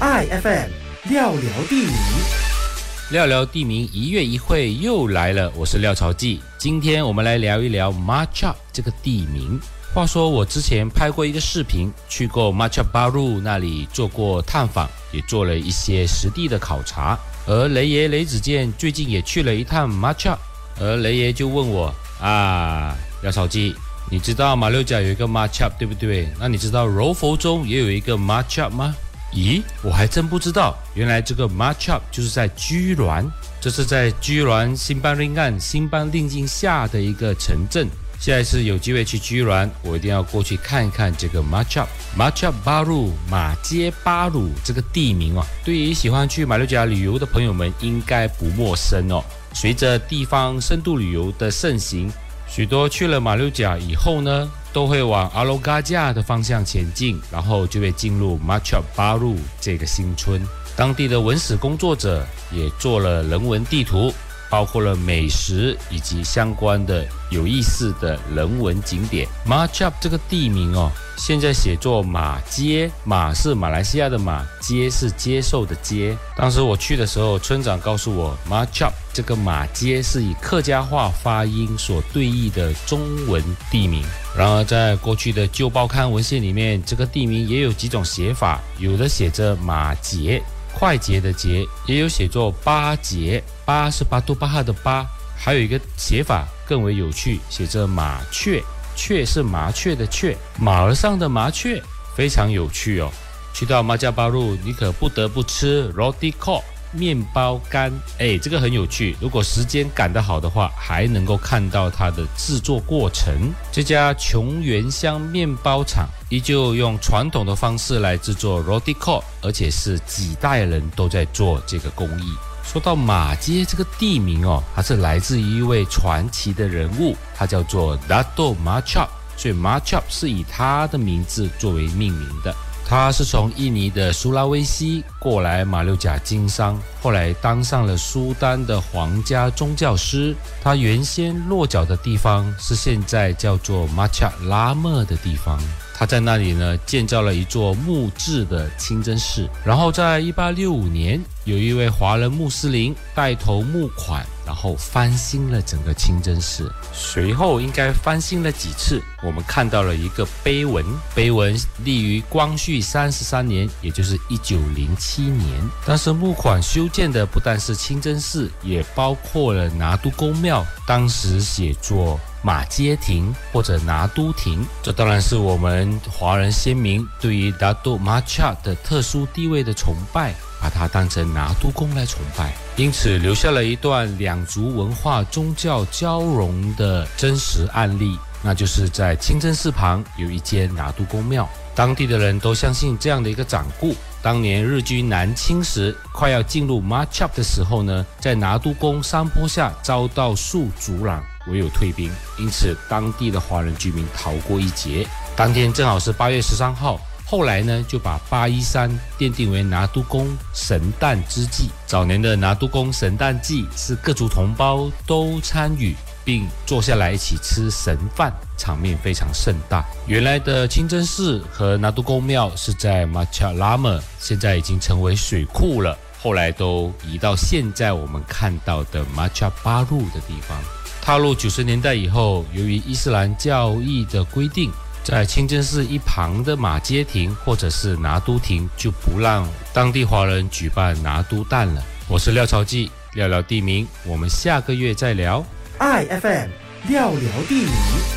，iFM 廖聊地名，聊聊地名，一月一会又来了。我是廖朝记，今天我们来聊一聊 Macha 这个地名。话说我之前拍过一个视频，去过 Macha Baru 那里做过探访，也做了一些实地的考察。而雷爷雷子健最近也去了一趟 Macha，而雷爷就问我啊，廖朝记。你知道马六甲有一个 Machu 对不对？那你知道柔佛中也有一个 Machu 吗？咦，我还真不知道。原来这个 Matchup 就是在居銮，这是在居銮新邦令岸新邦令境下的一个城镇。下一次有机会去居銮，我一定要过去看一看这个 Matchup。Matchup 巴鲁马街巴鲁这个地名哦，对于喜欢去马六甲旅游的朋友们应该不陌生哦。随着地方深度旅游的盛行。许多去了马六甲以后呢，都会往阿罗嘎架的方向前进，然后就会进入马乔巴路这个新村。当地的文史工作者也做了人文地图。包括了美食以及相关的有意思的人文景点。马恰这个地名哦，现在写作马街，马是马来西亚的马，街是接受的接。当时我去的时候，村长告诉我，马恰这个马街是以客家话发音所对译的中文地名。然而，在过去的旧报刊文献里面，这个地名也有几种写法，有的写着马杰。快捷的捷也有写作巴捷，巴是巴度巴哈的巴，还有一个写法更为有趣，写着麻雀，雀是麻雀的雀，马儿上的麻雀，非常有趣哦。去到马加巴路，你可不得不吃 roti co。面包干，哎，这个很有趣。如果时间赶得好的话，还能够看到它的制作过程。这家琼园乡面包厂依旧用传统的方式来制作 roti co，而且是几代人都在做这个工艺。说到马街这个地名哦，它是来自一位传奇的人物，他叫做 Dato Machop，所以 Machop 是以他的名字作为命名的。他是从印尼的苏拉威西过来马六甲经商，后来当上了苏丹的皇家宗教师。他原先落脚的地方是现在叫做马恰拉莫的地方。他在那里呢建造了一座木质的清真寺，然后在一八六五年，有一位华人穆斯林带头募款，然后翻新了整个清真寺。随后应该翻新了几次，我们看到了一个碑文，碑文立于光绪三十三年，也就是一九零七年。当时募款修建的不但是清真寺，也包括了拿督公庙，当时写作。马街亭或者拿督亭，这当然是我们华人先民对于拿督马恰的特殊地位的崇拜，把它当成拿督公来崇拜，因此留下了一段两族文化宗教交融的真实案例，那就是在清真寺旁有一间拿督公庙，当地的人都相信这样的一个掌故。当年日军南侵时，快要进入马恰的时候呢，在拿督公山坡下遭到树阻挡。唯有退兵，因此当地的华人居民逃过一劫。当天正好是八月十三号，后来呢就把八一三奠定为拿督公神诞之祭。早年的拿督公神诞祭是各族同胞都参与，并坐下来一起吃神饭，场面非常盛大。原来的清真寺和拿督公庙是在马恰拉姆，现在已经成为水库了。后来都移到现在我们看到的马恰巴路的地方。踏入九十年代以后，由于伊斯兰教义的规定，在清真寺一旁的马街亭或者是拿督亭就不让当地华人举办拿督诞了。我是廖朝记，聊聊地名，我们下个月再聊。I F M 廖聊地名。